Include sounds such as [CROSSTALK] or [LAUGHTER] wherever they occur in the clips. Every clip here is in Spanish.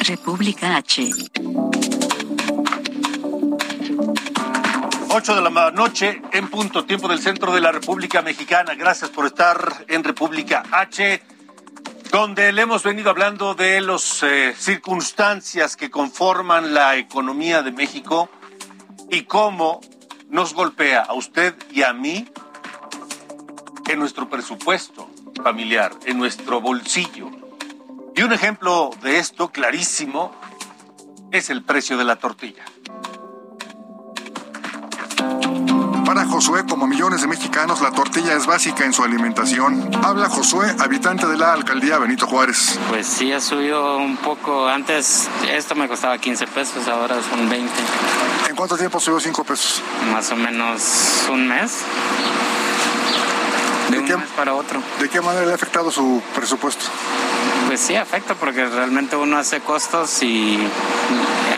República H. 8 de la noche en punto, tiempo del centro de la República Mexicana. Gracias por estar en República H, donde le hemos venido hablando de las eh, circunstancias que conforman la economía de México y cómo nos golpea a usted y a mí en nuestro presupuesto familiar, en nuestro bolsillo. Y un ejemplo de esto clarísimo es el precio de la tortilla. Para Josué, como millones de mexicanos, la tortilla es básica en su alimentación. Habla Josué, habitante de la alcaldía Benito Juárez. Pues sí, ha subido un poco. Antes esto me costaba 15 pesos, ahora son 20. ¿En cuánto tiempo subió 5 pesos? Más o menos un mes. De, un qué- mes para otro. ¿De qué manera le ha afectado su presupuesto? Pues sí, afecta porque realmente uno hace costos y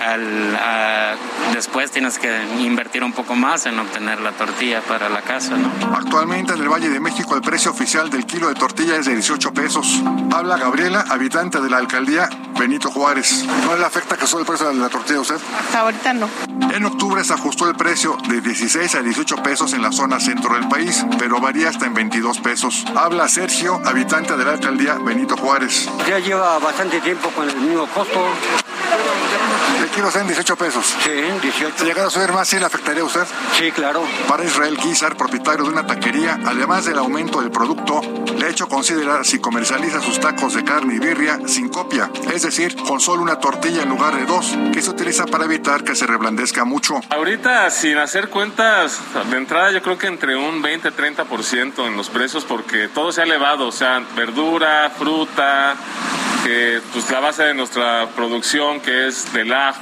al- a- después tienes que invertir un poco más en obtener la tortilla para la casa, ¿no? Actualmente en el Valle de México el precio oficial del kilo de tortilla es de 18 pesos. Habla Gabriela, habitante de la alcaldía Benito Juárez. ¿No le afecta que sube el precio de la tortilla a usted? Hasta ahorita no. En octubre se ajustó el precio de 16 a 18 pesos en la zona centro del país, pero varía hasta en 22 pesos. Habla Sergio, habitante de la alcaldía Benito Juárez. Ya lleva bastante tiempo con el mismo costo. El kilo está en 18 pesos. Sí, 18. Si llegara a subir más, ¿sí le afectaría a usted? Sí, claro. Para Israel Guizar, propietario de una taquería, además del aumento del producto, le ha hecho considerar si comercializa sus tacos de carne y birria sin copia, es decir, con solo una tortilla en lugar de dos, que se utiliza para evitar que se reblandezca mucho. Ahorita, sin hacer cuentas, de entrada yo creo que entre un 20-30% en los precios porque todo se ha elevado, o sea, verdura, fruta, que pues la base de nuestra producción que es del ajo,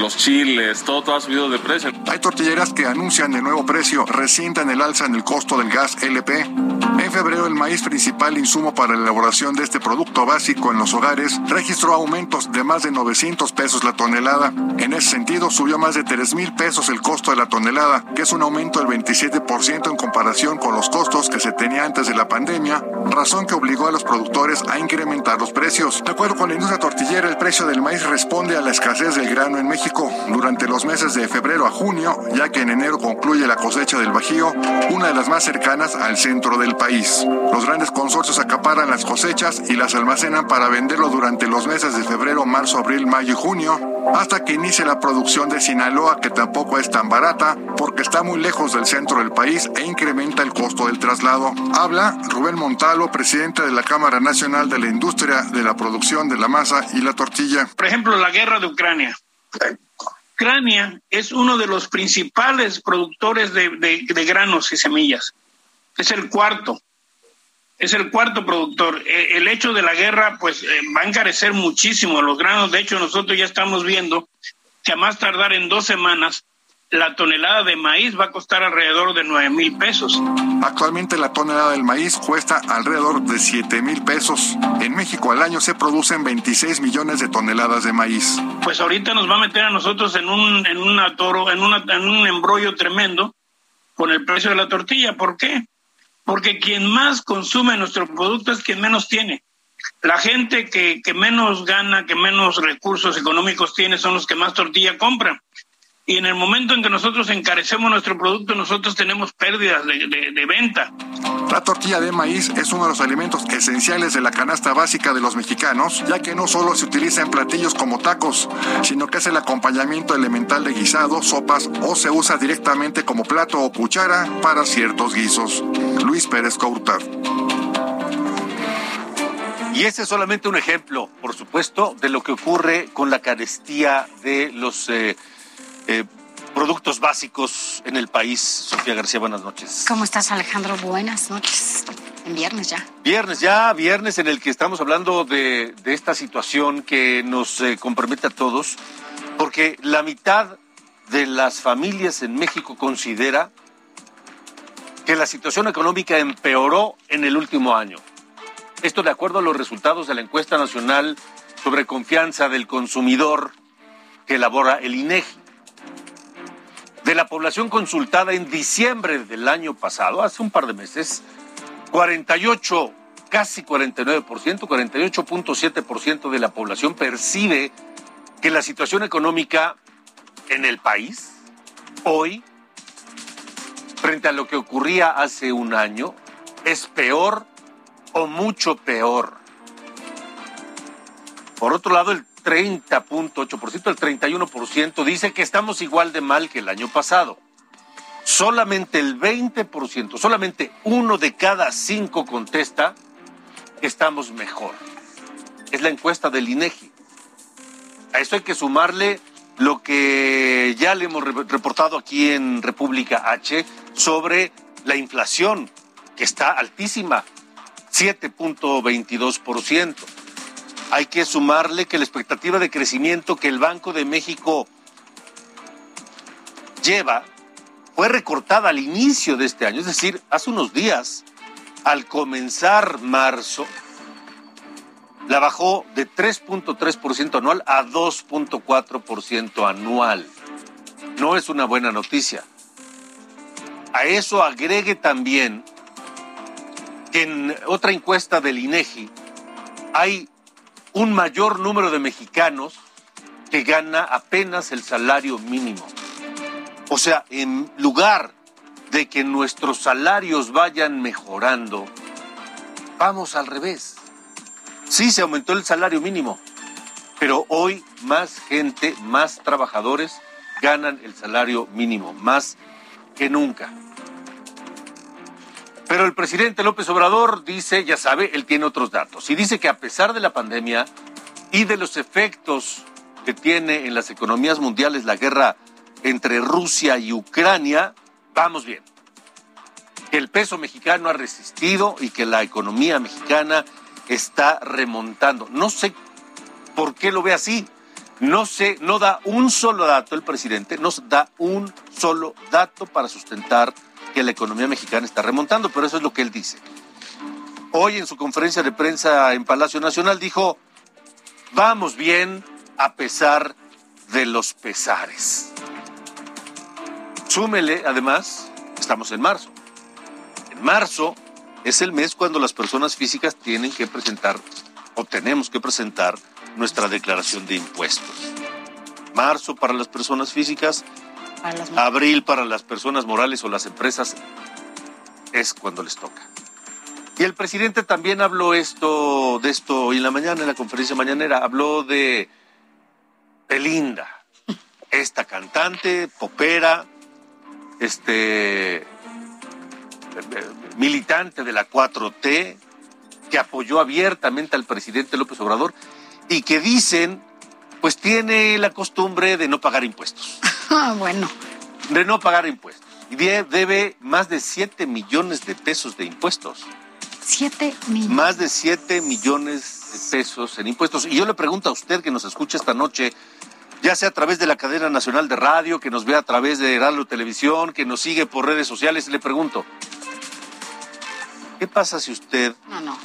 los chiles, todo, todo ha subido de precio. Hay tortilleras que anuncian el nuevo precio, resientan el alza en el costo del gas LP. En febrero, el maíz principal insumo para la elaboración de este producto básico en los hogares registró aumentos de más de 900 pesos la tonelada. En ese sentido, subió más de 3 mil pesos el costo de la tonelada, que es un aumento del 27% en comparación con los costos que se tenía antes de la pandemia, razón que obligó a los productores a incrementar los precios. De acuerdo con la industria tortillera, el precio del maíz responde a la escasez del grano en México durante los meses de febrero a junio, ya que en enero concluye la cosecha del Bajío, una de las más cercanas al centro del país. Los grandes consorcios acaparan las cosechas y las almacenan para venderlo durante los meses de febrero, marzo, abril, mayo y junio, hasta que inicie la producción de Sinaloa, que tampoco es tan barata porque está muy lejos del centro del país e incrementa el costo del traslado. Habla Rubén Montalo, presidente de la Cámara Nacional de la Industria de la Producción de la Masa y la Tortilla. Por ejemplo, la guerra de Ucrania. Ucrania es uno de los principales productores de, de- de granos y semillas. Es el cuarto. Es el cuarto productor. Eh, El hecho de la guerra, pues, eh, va a encarecer muchísimo los granos. De hecho, nosotros ya estamos viendo que a más tardar en dos semanas, la tonelada de maíz va a costar alrededor de nueve mil pesos. Actualmente la tonelada del maíz cuesta alrededor de 7 mil pesos. En México al año se producen 26 millones de toneladas de maíz. pues ahorita nos va a meter a nosotros en un en un atoro, en, una, en un embrollo tremendo con el precio de la tortilla. ¿Por qué? Porque quien más consume nuestro producto es quien menos tiene. La gente que, que menos gana, que menos recursos económicos tiene, son los que más tortilla compran. Y en el momento en que nosotros encarecemos nuestro producto, nosotros tenemos pérdidas de, de- de venta. La tortilla de maíz es uno de los alimentos esenciales de la canasta básica de los mexicanos, ya que no solo se utiliza en platillos como tacos, sino que es el acompañamiento elemental de guisados, sopas o se usa directamente como plato o cuchara para ciertos guisos. Luis Pérez Coutar. Y ese es solamente un ejemplo, por supuesto, de lo que ocurre con la carestía de los eh, eh, productos básicos en el país. Sofía García, buenas noches. ¿Cómo estás, Alejandro? Buenas noches. En viernes ya. Viernes ya, viernes en el que estamos hablando de, de esta situación que nos eh, compromete a todos, porque la mitad de las familias en México considera que la situación económica empeoró en el último año. Esto de acuerdo a los resultados de la encuesta nacional sobre confianza del consumidor que elabora el INEGI. De la población consultada en diciembre del año pasado, hace un par de meses, 48, casi 49%, 48.7% de la población percibe que la situación económica en el país hoy, frente a lo que ocurría hace un año, es peor o mucho peor. Por otro lado, el 30.8%, el 31% dice que estamos igual de mal que el año pasado. Solamente el 20%, solamente uno de cada cinco contesta que estamos mejor. Es la encuesta del INEGI. A eso hay que sumarle lo que ya le hemos reportado aquí en República H sobre la inflación, que está altísima, 7.22% hay que sumarle que la expectativa de crecimiento que el Banco de México lleva fue recortada al inicio de este año, es decir, hace unos días, al comenzar marzo, la bajó de 3.3% anual a 2.4% anual. No es una buena noticia. A eso agregue también que en otra encuesta del INEGI hay un mayor número de mexicanos que gana apenas el salario mínimo. O sea, en lugar de que nuestros salarios vayan mejorando, vamos al revés. Sí, se aumentó el salario mínimo, pero hoy más gente, más trabajadores ganan el salario mínimo, más que nunca. Pero el presidente López Obrador dice, ya sabe, él tiene otros datos. Y dice que a pesar de la pandemia y de los efectos que tiene en las economías mundiales la guerra entre Rusia y Ucrania, vamos bien. Que el peso mexicano ha resistido y que la economía mexicana está remontando. No sé por qué lo ve así. No sé, no da un solo dato el presidente, no da un solo dato para sustentar que la economía mexicana está remontando, pero eso es lo que él dice. Hoy en su conferencia de prensa en Palacio Nacional dijo, vamos bien a pesar de los pesares. Súmele, además, estamos en marzo. En marzo es el mes cuando las personas físicas tienen que presentar o tenemos que presentar nuestra declaración de impuestos. Marzo para las personas físicas, Abril para las personas morales o las empresas es cuando les toca. Y el presidente también habló esto de esto hoy en la mañana, en la conferencia mañanera, habló de Belinda, esta cantante, popera, este militante de la 4T, que apoyó abiertamente al presidente López Obrador y que dicen, pues tiene la costumbre de no pagar impuestos. [LAUGHS] Ah, bueno. De no pagar impuestos. Y debe más de 7 millones de pesos de impuestos. 7 millones. Más de 7 millones de pesos en impuestos. Y yo le pregunto a usted que nos escucha esta noche, ya sea a través de la cadena nacional de radio, que nos vea a través de Radio Televisión, que nos sigue por redes sociales, le pregunto, ¿qué pasa si usted no, no.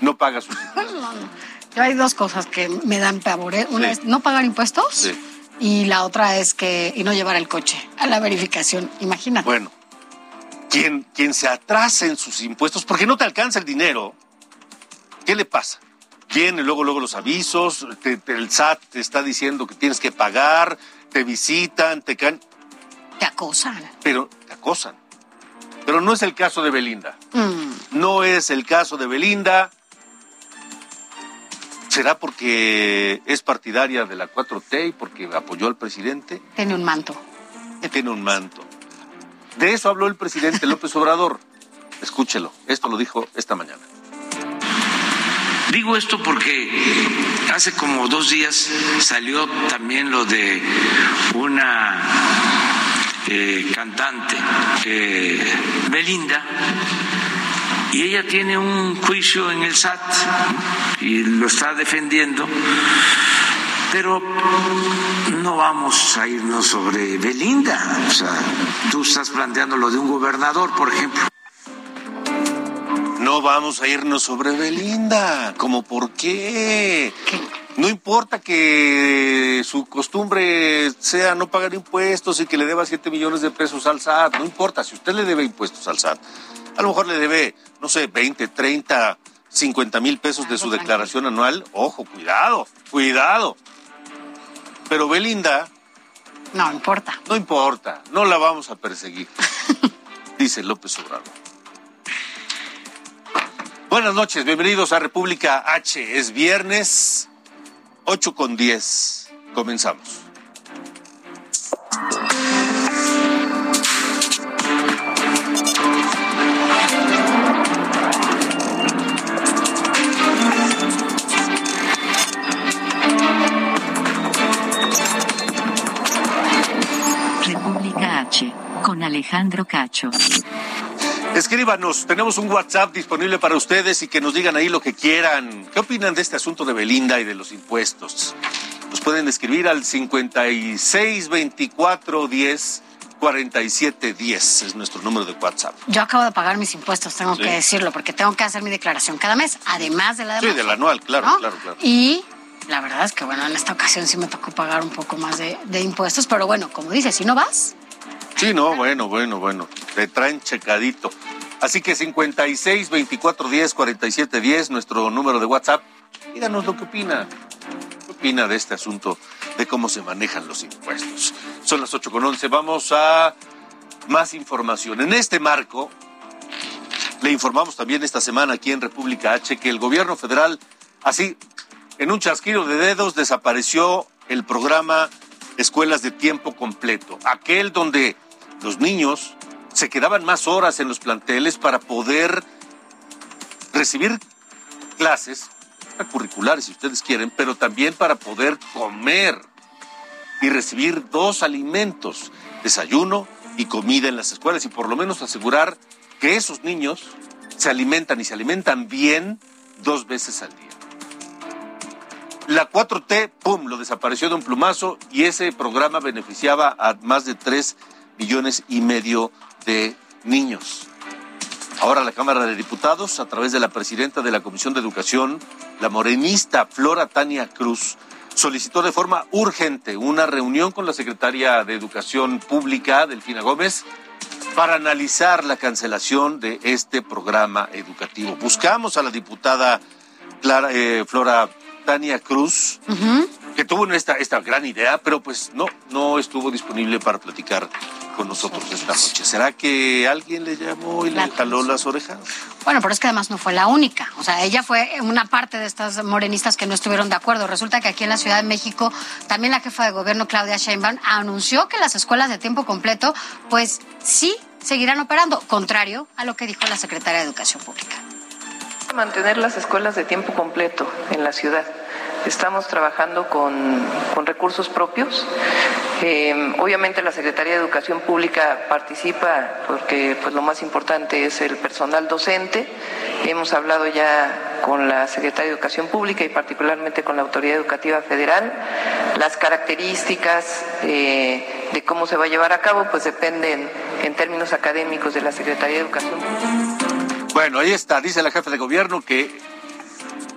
no paga sus [LAUGHS] impuestos? no, no. Yo hay dos cosas que me dan pavor. ¿eh? Una es no pagar impuestos. Sí. Y la otra es que, y no llevar el coche a la verificación, imagínate. Bueno, quien, quien se atrasa en sus impuestos, porque no te alcanza el dinero, ¿qué le pasa? Viene luego, luego los avisos, te- te- el SAT te está diciendo que tienes que pagar, te visitan, te can... Te acosan. pero te acosan. Pero no es el caso de Belinda. Mm, No es el caso de Belinda. ¿Será porque es partidaria de la 4T y porque apoyó al presidente? tiene un manto. Tiene un manto. De eso habló el presidente López Obrador. Escúchelo. Esto lo dijo esta mañana. Digo esto porque hace como dos días salió también lo de una eh, cantante, eh, Belinda, y ella tiene un juicio en el SAT y lo está defendiendo, pero no vamos a irnos sobre Belinda. O sea, tú estás planteando lo de un gobernador, por ejemplo. No vamos a irnos sobre Belinda. ¿Cómo por qué? No importa que su costumbre sea no pagar impuestos y que le deba 7 millones de pesos al SAT. No importa, si usted le debe impuestos al SAT, a lo mejor le debe, no sé, 20, 30, 50 mil pesos de su declaración anual. Ojo, cuidado, cuidado. Pero Belinda... No importa. No importa, no la vamos a perseguir, [LAUGHS] dice López Obrador. Buenas noches, bienvenidos a República H. Es viernes 8 con 10. Comenzamos. Con Alejandro Cacho. Escríbanos, tenemos un WhatsApp disponible para ustedes y que nos digan ahí lo que quieran. ¿Qué opinan de este asunto de Belinda y de los impuestos? Nos pueden escribir al 562410 4710 es nuestro número de WhatsApp. Yo acabo de pagar mis impuestos, tengo Sí. que decirlo, porque tengo que hacer mi declaración cada mes, además de la de Sí, del anual, claro, ¿no? claro, claro. Y la verdad es que, bueno, en esta ocasión sí me tocó pagar un poco más de, de impuestos, pero bueno, como dices, si no vas, Sí, no, bueno, bueno, bueno. Te traen checadito. Así que 56 24 10 47 10, nuestro número de WhatsApp. Díganos lo que opina. ¿Qué opina de este asunto de cómo se manejan los impuestos? Son las 8 con 11. Vamos a más información. En este marco, le informamos también esta semana aquí en República H que el gobierno federal, así, en un chasquido de dedos, desapareció el programa Escuelas de Tiempo Completo, aquel donde los niños se quedaban más horas en los planteles para poder recibir clases curriculares, si ustedes quieren, pero también para poder comer y recibir dos alimentos, desayuno y comida en las escuelas y por lo menos asegurar que esos niños se alimentan y se alimentan bien dos veces al día. La 4T, ¡pum!, lo desapareció de un plumazo y ese programa beneficiaba a más de 3 millones y medio de niños. Ahora la Cámara de Diputados, a través de la presidenta de la Comisión de Educación, la morenista Flora Tania Cruz, solicitó de forma urgente una reunión con la secretaria de Educación Pública, Delfina Gómez, para analizar la cancelación de este programa educativo. Buscamos a la diputada Clara, eh, Flora Tania Cruz, que tuvo esta, esta gran idea, pero pues no, no estuvo disponible para platicar con nosotros esta noche. ¿Será que alguien le llamó y le jaló las orejas? Bueno, pero es que además no fue la única. O sea, ella fue una parte de estas morenistas que no estuvieron de acuerdo. Resulta que aquí en la Ciudad de México, también la jefa de gobierno, Claudia Sheinbaum, anunció que las escuelas de tiempo completo, pues sí seguirán operando, contrario a lo que dijo la secretaria de Educación Pública. Mantener las escuelas de tiempo completo en la ciudad. Estamos trabajando con, con recursos propios. Eh, obviamente la Secretaría de Educación Pública participa porque pues, lo más importante es el personal docente. Hemos hablado ya con la Secretaría de Educación Pública y particularmente con la Autoridad Educativa Federal. Las características eh, de cómo se va a llevar a cabo pues dependen en términos académicos de la Secretaría de Educación Pública. Bueno, ahí está, dice la jefa de gobierno que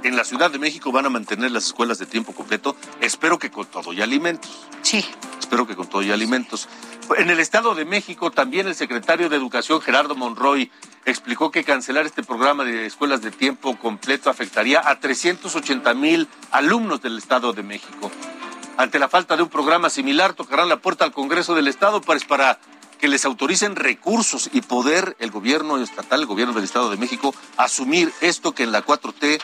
en la Ciudad de México van a mantener las escuelas de tiempo completo, espero que con todo y alimentos. Sí. Espero que con todo y alimentos. En el Estado de México también el secretario de Educación, Gerardo Monroy, explicó que cancelar este programa de escuelas de tiempo completo afectaría a 380 mil alumnos del Estado de México. Ante la falta de un programa similar, tocarán la puerta al Congreso del Estado pues, para que les autoricen recursos y poder el gobierno estatal, el gobierno del Estado de México, asumir esto que en la 4T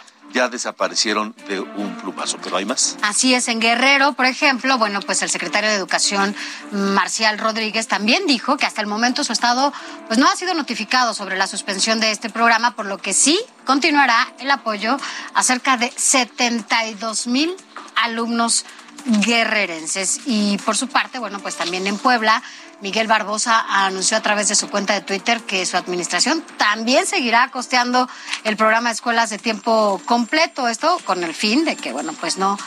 desaparecieron de un plumazo. Pero hay más. Así es, en Guerrero, por ejemplo, bueno, pues el secretario de Educación, Marcial Rodríguez, también dijo que hasta el momento su estado pues no ha sido notificado sobre la suspensión de este programa, por lo que sí continuará el apoyo a cerca de 72 mil alumnos guerrerenses. Y por su parte, bueno, pues también en Puebla Miguel Barbosa anunció a través de su cuenta de Twitter que su administración también seguirá costeando el programa de escuelas de tiempo completo. Esto con el fin de que, bueno, pues no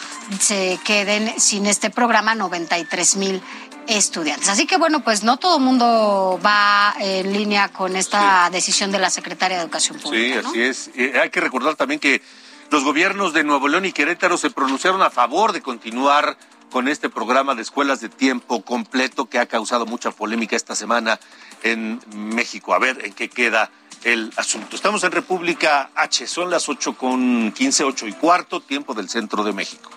se queden sin este programa 93 mil estudiantes. Así que bueno, pues no todo el mundo va en línea con esta decisión de la Secretaria de Educación Pública. Sí, así es. Eh, hay que recordar también que los gobiernos de Nuevo León y Querétaro se pronunciaron a favor de continuar con este programa de escuelas de tiempo completo que ha causado mucha polémica esta semana en México. A ver en qué queda el asunto. Estamos en República H, son las ocho con quince, ocho y cuarto, tiempo del centro de México.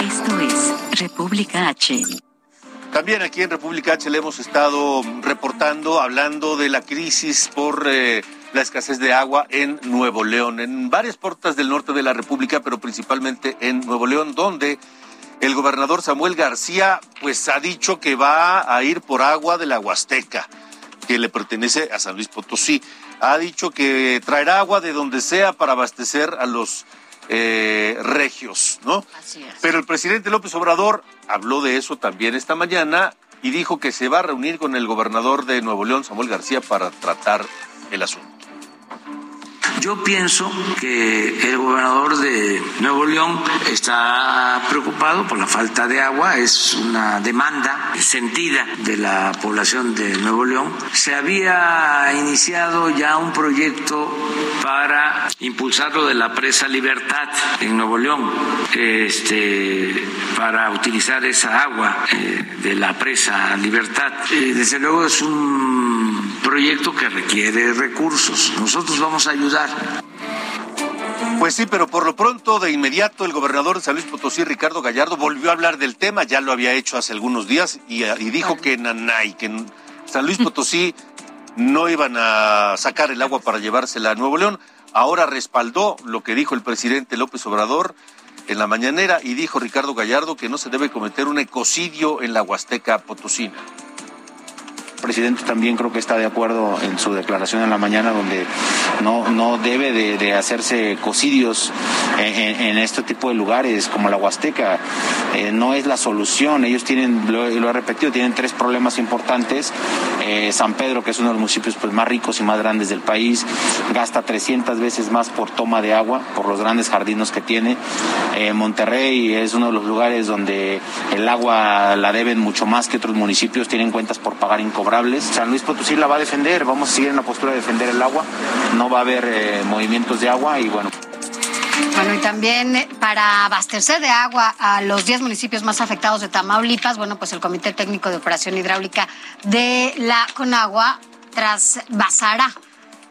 Esto es República H. También aquí en República H le hemos estado reportando, hablando de la crisis por eh, la escasez de agua en Nuevo León, en varias puertas del norte de la República, pero principalmente en Nuevo León, donde el gobernador Samuel García pues ha dicho que va a ir por agua de la Huasteca, que le pertenece a San Luis Potosí. Ha dicho que traerá agua de donde sea para abastecer a los eh, regios, ¿no? Así es. Pero el presidente López Obrador habló de eso también esta mañana y dijo que se va a reunir con el gobernador de Nuevo León, Samuel García, para tratar el asunto. Yo pienso que el gobernador de Nuevo León está preocupado por la falta de agua, es una demanda sentida de la población de Nuevo León. Se había iniciado ya un proyecto para impulsar lo de la presa Libertad en Nuevo León, este, para utilizar esa agua eh, de la presa Libertad. Eh, desde luego es un proyecto que requiere recursos. Nosotros vamos a ayudar Pues sí, pero por lo pronto, de inmediato, el gobernador de San Luis Potosí, Ricardo Gallardo, volvió a hablar del tema, ya lo había hecho hace algunos días, y, y dijo que en Nanay, que en San Luis Potosí [LAUGHS] no iban a sacar el agua para llevársela a Nuevo León. Ahora respaldó lo que dijo el presidente López Obrador en la mañanera y dijo Ricardo Gallardo que no se debe cometer un ecocidio en la Huasteca Potosina. Presidente también creo que está de acuerdo en su declaración en la mañana donde no, no debe de, hacerse ecocidios en, este tipo de lugares como la Huasteca. Eh, no es la solución. Ellos tienen, lo, lo he repetido, tienen tres problemas importantes. Eh, San Pedro, que es uno de los municipios pues, más ricos y más grandes del país, gasta 300 veces más por toma de agua, por los grandes jardinos que tiene. Eh, Monterrey es uno de los lugares donde el agua la deben mucho más que otros municipios, tienen cuentas por pagar incobrables. San Luis Potosí la va a defender, vamos a seguir en la postura de defender el agua, no va a haber eh, movimientos de agua y bueno. Bueno, y también eh, para abastecer de agua a los 10 municipios más afectados de Tamaulipas, bueno, pues el Comité Técnico de Operación Hidráulica de la Conagua trasvasará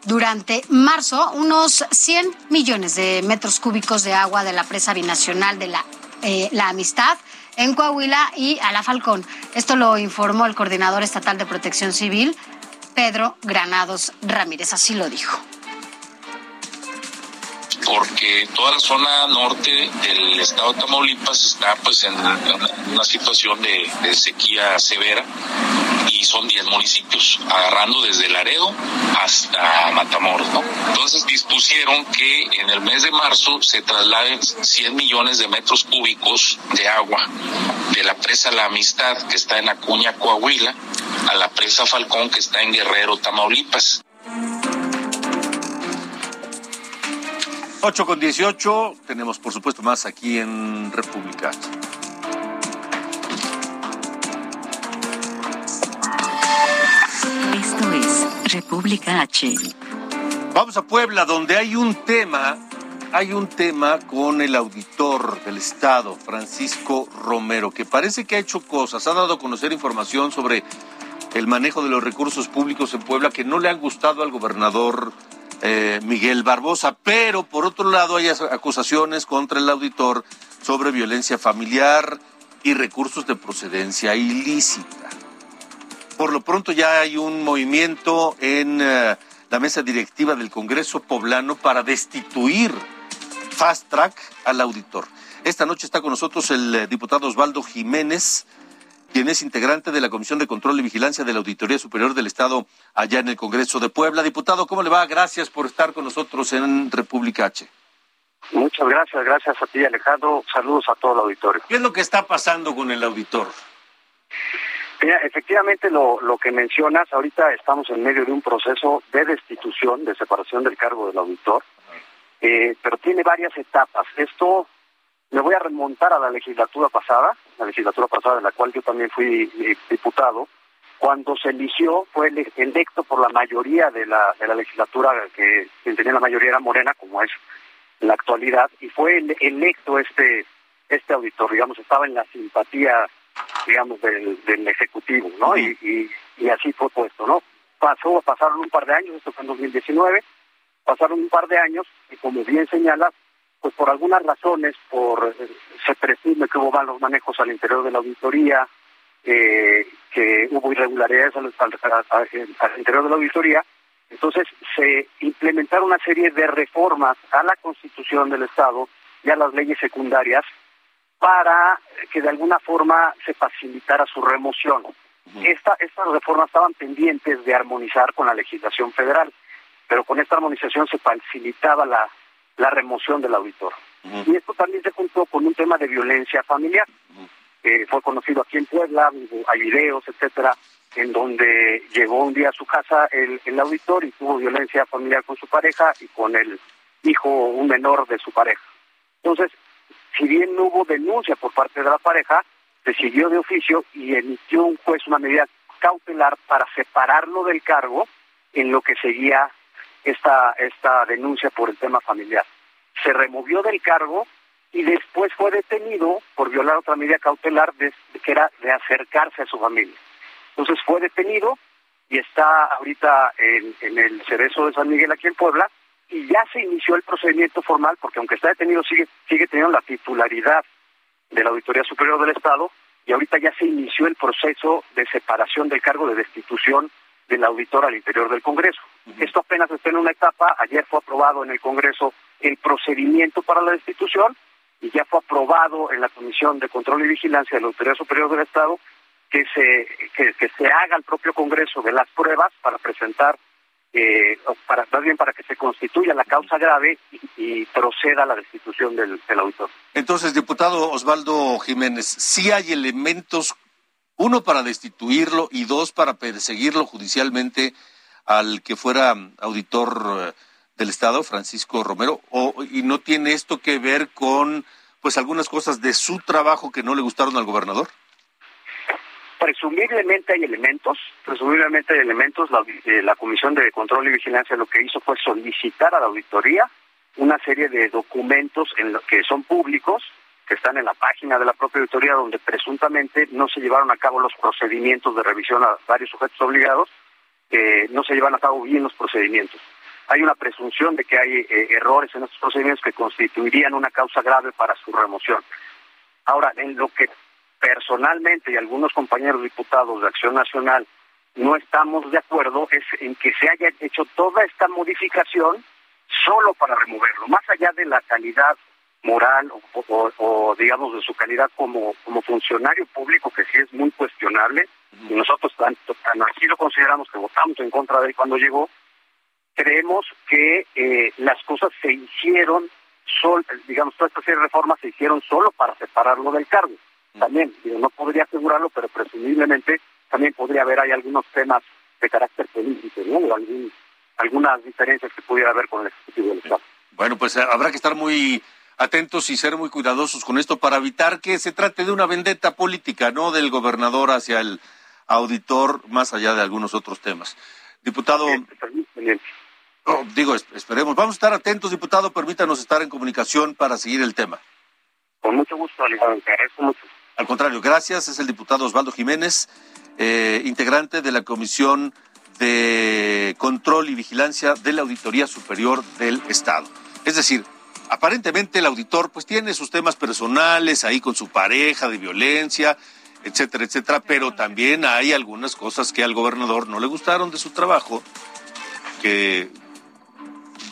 durante marzo unos 100 millones de metros cúbicos de agua de la presa binacional de la, eh, la Amistad en Coahuila y a la Falcón. Esto lo informó el coordinador estatal de protección civil, Pedro Granados Ramírez. Así lo dijo. Porque toda la zona norte del estado de Tamaulipas está pues en una, situación de, de sequía severa y son 10 municipios, agarrando desde Laredo hasta Matamoros, ¿no? Entonces dispusieron que en el mes de marzo se trasladen 100 millones de metros cúbicos de agua de la presa La Amistad, que está en Acuña, Coahuila, a la presa Falcón, que está en Guerrero, Tamaulipas. 8 con 18, tenemos por supuesto más aquí en República. Esto es República H. Vamos a Puebla, donde hay un tema, hay un tema con el auditor del Estado, Francisco Romero, que parece que ha hecho cosas, ha dado a conocer información sobre el manejo de los recursos públicos en Puebla que no le han gustado al gobernador eh, Miguel Barbosa, pero por otro lado hay acusaciones contra el auditor sobre violencia familiar y recursos de procedencia ilícita. Por lo pronto ya hay un movimiento en eh, la mesa directiva del Congreso poblano para destituir fast track al auditor. Esta noche está con nosotros el eh, diputado Osvaldo Jiménez, quien es integrante de la Comisión de Control y Vigilancia de la Auditoría Superior del Estado allá en el Congreso de Puebla. Diputado, ¿cómo le va? Gracias por estar con nosotros en República H. Muchas gracias, gracias a ti Alejandro. Saludos a todo el auditorio. ¿Qué es lo que está pasando con el auditor? Mira, efectivamente lo, lo que mencionas, ahorita estamos en medio de un proceso de destitución, de separación del cargo del auditor, eh, pero tiene varias etapas. Esto me voy a remontar a la legislatura pasada, la legislatura pasada de la cual yo también fui eh, diputado, cuando se eligió, fue ele- electo por la mayoría de la, de la legislatura, que quien tenía la mayoría era Morena, como es en la actualidad, y fue ele- electo este, este auditor, digamos, estaba en la simpatía, digamos, del, del Ejecutivo, ¿no? y, y, y así fue puesto, ¿no? Pasó, pasaron un par de años, esto fue en 2019, pasaron un par de años, y como bien señalas, pues por algunas razones, por eh, se presume que hubo malos manejos al interior de la auditoría, eh, que hubo irregularidades al, al- al- al interior de la auditoría, entonces se implementaron una serie de reformas a la Constitución del Estado y a las leyes secundarias para que de alguna forma se facilitara su remoción. Esta, estas reformas estaban pendientes de armonizar con la legislación federal, pero con esta armonización se facilitaba la, la remoción del auditor. Y esto también se juntó con un tema de violencia familiar. que fue conocido aquí en Puebla, hay videos, etcétera, en donde llegó un día a su casa el, el auditor y tuvo violencia familiar con su pareja y con el hijo, un menor de su pareja. Entonces, si bien no hubo denuncia por parte de la pareja, se siguió de oficio y emitió un juez una medida cautelar para separarlo del cargo en lo que seguía esta, esta denuncia por el tema familiar. Se removió del cargo y después fue detenido por violar otra medida cautelar de- que era de acercarse a su familia. Entonces fue detenido y está ahorita en, en el cerezo de San Miguel aquí en Puebla y ya se inició el procedimiento formal porque aunque está detenido sigue, sigue teniendo la titularidad de la Auditoría Superior del Estado y ahorita ya se inició el proceso de separación del cargo de destitución del auditor al interior del Congreso. Esto apenas está en una etapa, ayer fue aprobado en el Congreso el procedimiento para la destitución y ya fue aprobado en la Comisión de Control y Vigilancia de la Autoridad Superior del Estado que se, que, que se haga al propio Congreso de las pruebas para presentar, eh, para, más bien para que se constituya la causa grave y, y proceda a la destitución del, del auditor. Entonces, diputado Osvaldo Jiménez, sí hay elementos, uno para destituirlo y dos para perseguirlo judicialmente al que fuera auditor eh, del Estado, Francisco Romero, o, y no tiene esto que ver con pues algunas cosas de su trabajo que no le gustaron al gobernador. Presumiblemente hay elementos, presumiblemente hay elementos. La, eh, la Comisión de Control y Vigilancia lo que hizo fue solicitar a la auditoría una serie de documentos en lo que son públicos, que están en la página de la propia auditoría, donde presuntamente no se llevaron a cabo los procedimientos de revisión a varios sujetos obligados, eh, no se llevan a cabo bien los procedimientos. Hay una presunción de que hay eh, errores en estos procedimientos que constituirían una causa grave para su remoción. Ahora, en lo que personalmente y algunos compañeros diputados de Acción Nacional no estamos de acuerdo es en que se haya hecho toda esta modificación solo para removerlo, más allá de la calidad moral o, o- o, digamos de su calidad como, como funcionario público, que sí es muy cuestionable, y nosotros tan, tan así lo consideramos que votamos en contra de él cuando llegó, creemos que eh, las cosas se hicieron, sol, digamos, toda esta serie de reformas se hicieron solo para separarlo del cargo. También, digo, no podría asegurarlo, pero presumiblemente también podría haber hay algunos temas de carácter político, ¿no? O algún- algunas diferencias que pudiera haber con el Ejecutivo del Estado. Bueno, pues eh, habrá que estar muy atentos y ser muy cuidadosos con esto para evitar que se trate de una vendetta política, no del gobernador hacia el auditor, más allá de algunos otros temas. Diputado, oh, digo, es- esperemos, vamos a estar atentos, diputado, permítanos estar en comunicación para seguir el tema. Con mucho gusto, Alejandro, te agradezco mucho. Al contrario, gracias. Es el diputado Osvaldo Jiménez, eh, integrante de la Comisión de Control y Vigilancia de la Auditoría Superior del Estado. Es decir, aparentemente el auditor pues tiene sus temas personales ahí con su pareja de violencia, etcétera, etcétera, pero también hay algunas cosas que al gobernador no le gustaron de su trabajo, que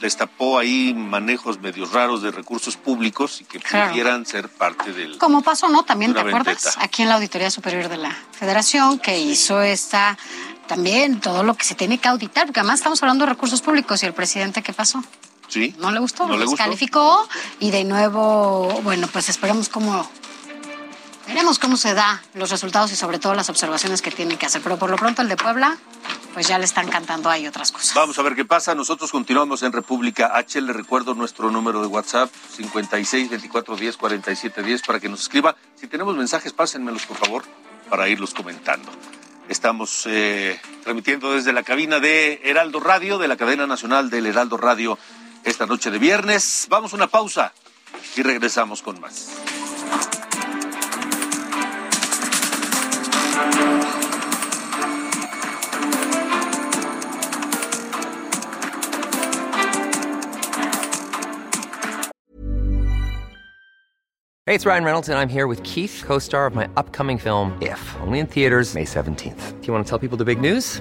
destapó ahí manejos medios raros de recursos públicos y que Claro. pudieran ser parte del... Como pasó, ¿no? También, ¿te acuerdas? vendetta. Aquí en la Auditoría Superior de la Federación, que hizo esta, también todo lo que se tiene que auditar, porque además estamos hablando de recursos públicos y el presidente, ¿qué pasó? Sí. No le gustó, No descalificó y de nuevo, bueno, pues esperemos cómo Veremos cómo se da los resultados y sobre todo las observaciones que tienen que hacer. Pero por lo pronto el de Puebla, pues ya le están cantando ahí otras cosas. Vamos a ver qué pasa. Nosotros continuamos en República H. Le recuerdo nuestro número de WhatsApp, 56 24 10 47 10, para que nos escriba. Si tenemos mensajes, pásenmelos, por favor, para irlos comentando. Estamos eh, transmitiendo desde la cabina de Heraldo Radio, de la cadena nacional del Heraldo Radio, esta noche de viernes. Vamos a una pausa y regresamos con más. Hey, it's Ryan Reynolds, and I'm here with Keith, co star of my upcoming film, If, only in theaters, May 17th. Do you want to tell people the big news?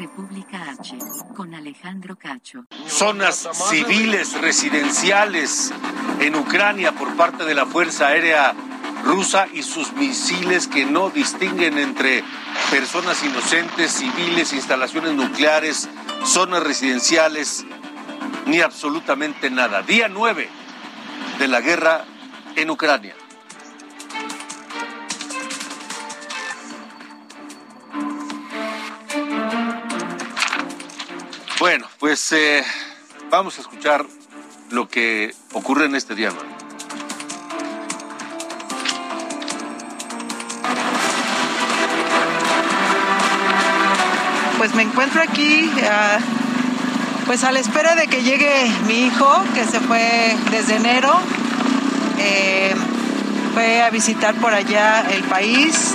República H. Con Alejandro Cacho. Zonas civiles residenciales en Ucrania por parte de la Fuerza Aérea rusa y sus misiles que no distinguen entre personas inocentes, civiles, instalaciones nucleares, zonas residenciales, ni absolutamente nada. Día 9 de la guerra en Ucrania. Bueno, pues eh, vamos a escuchar lo que ocurre en este día. Pues me encuentro aquí, ah, pues a la espera de que llegue mi hijo, que se fue desde enero. Eh, fue a visitar por allá el país.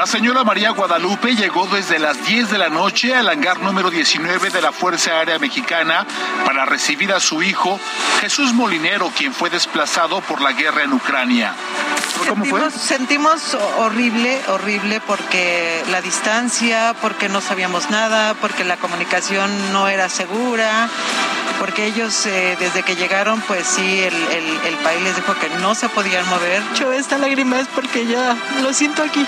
La señora María Guadalupe llegó desde las 10 de la noche al hangar número 19 de la Fuerza Aérea Mexicana para recibir a su hijo Jesús Molinero, quien fue desplazado por la guerra en Ucrania. ¿Cómo fue? Sentimos, sentimos horrible, horrible porque la distancia, porque no sabíamos nada, porque la comunicación no era segura, porque ellos eh, desde que llegaron, pues sí, el, el- el país les dijo que no se podían mover. Yo esta lágrima es porque ya lo siento aquí.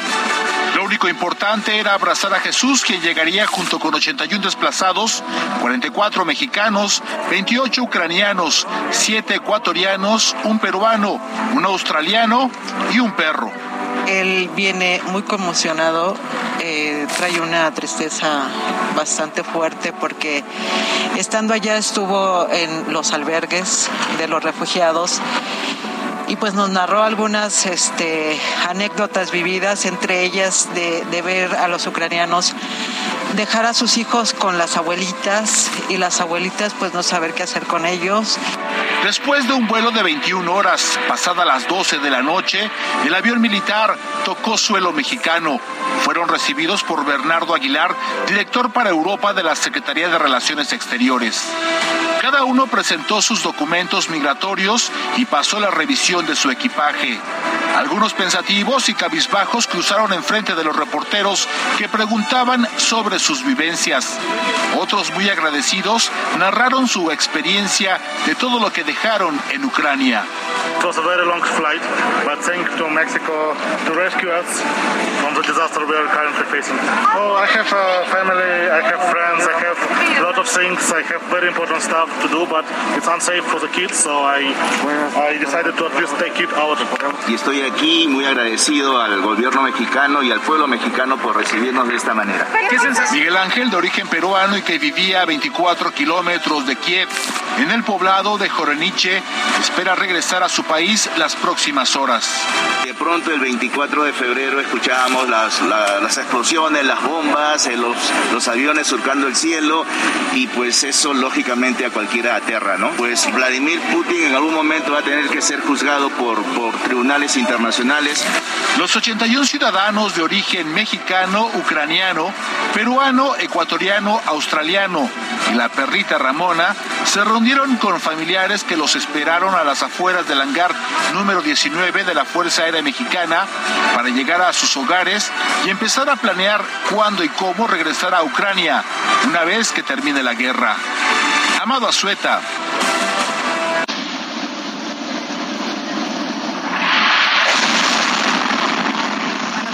Único importante era abrazar a Jesús, quien llegaría junto con 81 desplazados, 44 mexicanos, 28 ucranianos, 7 ecuatorianos, un peruano, un australiano y un perro. Él viene muy conmocionado, eh, trae una tristeza bastante fuerte porque estando allá estuvo en los albergues de los refugiados y pues nos narró algunas este, anécdotas vividas, entre ellas de, de ver a los ucranianos dejar a sus hijos con las abuelitas y las abuelitas pues no saber qué hacer con ellos. Después de un vuelo de 21 horas, pasada las 12 de la noche, el avión militar tocó suelo mexicano. Fueron recibidos por Bernardo Aguilar, director para Europa de la Secretaría de Relaciones Exteriores. Cada uno presentó sus documentos migratorios y pasó la revisión de su equipaje. Algunos pensativos y cabizbajos cruzaron enfrente de los reporteros que preguntaban sobre sus vivencias. Otros muy agradecidos narraron su experiencia de todo lo que dejaron en Ucrania. It was a very long flight, but thank to Mexico to rescue us from the disaster we are currently facing. Oh, I have a family, I have friends, I have a lot of things, I have very important stuff to do, but it's unsafe for the kids, so I, I decided to at least take it out. Y estoy aquí muy agradecido al gobierno mexicano y al pueblo mexicano por recibirnos de esta manera. Miguel Ángel, de origen peruano y que vivía a 24 kilómetros de Kiev, en el poblado de Joreniche, espera regresar a su país las próximas horas. De pronto el 24 de febrero escuchábamos las, la- las explosiones, las bombas, eh, los, los aviones surcando el cielo y pues eso lógicamente a cualquier cualquiera aterra, ¿no? Pues Vladimir Putin en algún momento va a tener que ser juzgado por, por tribunales internacionales. Los 81 ciudadanos de origen mexicano, ucraniano, peruano, ecuatoriano, australiano y la perrita Ramona se reunieron con familiares que los esperaron a las afueras del hangar número 19 de la Fuerza Aérea Mexicana para llegar a sus hogares y empezar a planear cuándo y cómo regresar a Ucrania una vez que termine la guerra. Amado Azueta,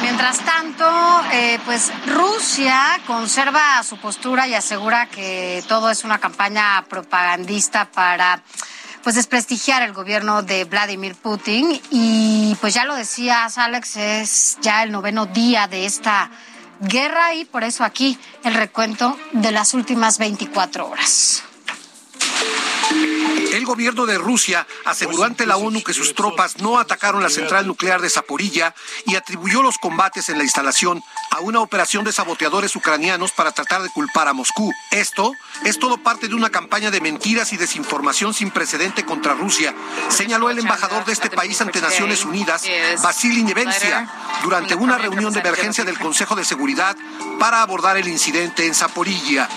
Mientras tanto, eh, pues Rusia conserva su postura y asegura que todo es una campaña propagandista para pues desprestigiar el gobierno de Vladimir Putin y pues ya lo decías Alex, es ya el noveno día de esta guerra y por eso aquí el recuento de las últimas 24 horas. El gobierno de Rusia aseguró ante la ONU que sus tropas no atacaron la central nuclear de Zaporilla y atribuyó los combates en la instalación a una operación de saboteadores ucranianos para tratar de culpar a Moscú. Esto es todo parte de una campaña de mentiras y desinformación sin precedente contra Rusia, señaló el embajador de este país ante Naciones Unidas, Vasily Nevencia, durante una reunión de emergencia del Consejo de Seguridad para abordar el incidente en Zaporilla.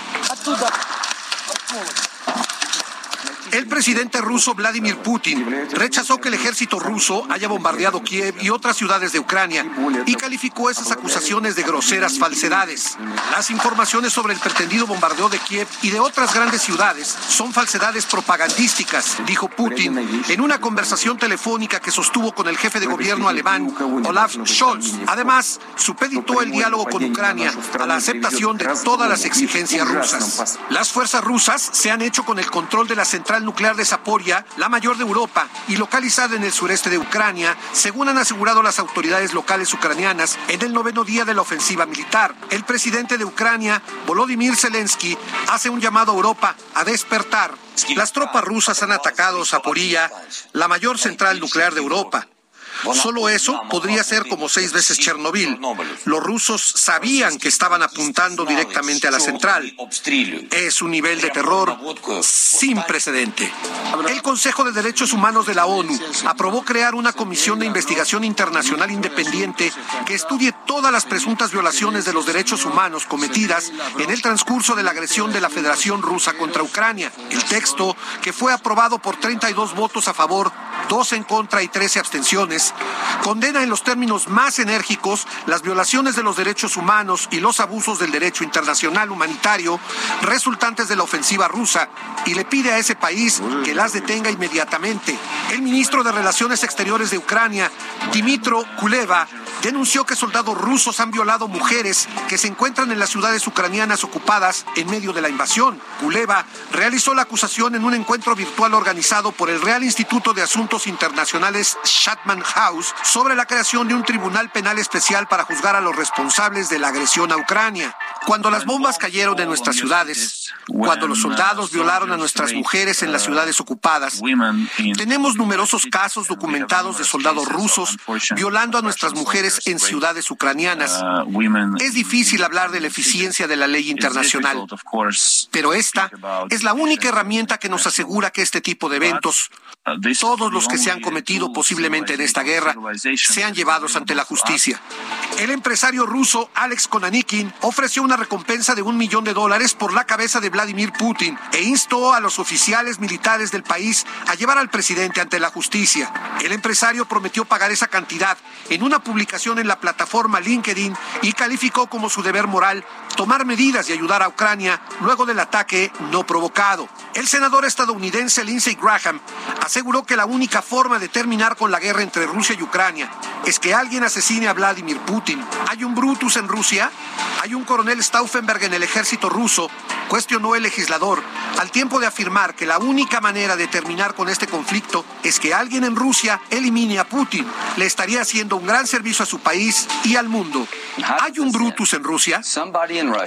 El presidente ruso Vladimir Putin rechazó que el ejército ruso haya bombardeado Kiev y otras ciudades de Ucrania y calificó esas acusaciones de groseras falsedades. Las informaciones sobre el pretendido bombardeo de Kiev y de otras grandes ciudades son falsedades propagandísticas, dijo Putin en una conversación telefónica que sostuvo con el jefe de gobierno alemán, Olaf Scholz. Además, supeditó el diálogo con Ucrania a la aceptación de todas las exigencias rusas. Las fuerzas rusas se han hecho con el control de la nuclear de Zaporia, la mayor de Europa y localizada en el sureste de Ucrania, según han asegurado las autoridades locales ucranianas en el noveno día de la ofensiva militar. El presidente de Ucrania, Volodymyr Zelensky, hace un llamado a Europa a despertar. Las tropas rusas han atacado Zaporia, la mayor central nuclear de Europa. Solo eso podría ser como seis veces Chernobyl. Los rusos sabían que estaban apuntando directamente a la central. Es un nivel de terror sin precedente. El Consejo de Derechos Humanos de la ONU aprobó crear una comisión de investigación internacional independiente que estudie todas las presuntas violaciones de los derechos humanos cometidas en el transcurso de la agresión de la Federación Rusa contra Ucrania. El texto, que fue aprobado por 32 votos a favor, 2 en contra y 13 abstenciones, condena en los términos más enérgicos las violaciones de los derechos humanos y los abusos del derecho internacional humanitario resultantes de la ofensiva rusa y le pide a ese país que las detenga inmediatamente. El ministro de Relaciones Exteriores de Ucrania, Dimitro Kuleva, denunció que soldados rusos han violado mujeres que se encuentran en las ciudades ucranianas ocupadas en medio de la invasión. Kuleva realizó la acusación en un encuentro virtual organizado por el Real Instituto de Asuntos Internacionales Shatman House sobre la creación de un tribunal penal especial para juzgar a los responsables de la agresión a Ucrania. Cuando las bombas cayeron en nuestras ciudades, cuando los soldados violaron a nuestras mujeres en las ciudades ocupadas, tenemos numerosos casos documentados de soldados rusos violando a nuestras mujeres en ciudades ucranianas. Es difícil hablar de la eficiencia de la ley internacional, pero esta es la única herramienta que nos asegura que este tipo de eventos, todos los que se han cometido posiblemente en esta guerra, sean llevados ante la justicia. El empresario ruso Alex Konanikin ofreció una recompensa de un millón de dólares por la cabeza de Vladimir Putin e instó a los oficiales militares del país a llevar al presidente ante la justicia. El empresario prometió pagar esa cantidad en una publicación en la plataforma LinkedIn y calificó como su deber moral tomar medidas y ayudar a Ucrania luego del ataque no provocado. El senador estadounidense Lindsey Graham aseguró que la única forma de terminar con la guerra entre Rusia y Ucrania es que alguien asesine a Vladimir Putin. ¿Hay un Brutus en Rusia? ¿Hay un coronel Stauffenberg en el ejército ruso? Cuestionó el legislador al tiempo de afirmar que la única manera de terminar con este conflicto es que alguien en Rusia elimine a Putin. Le estaría haciendo un gran servicio a su país y al mundo. ¿Hay un Brutus en Rusia?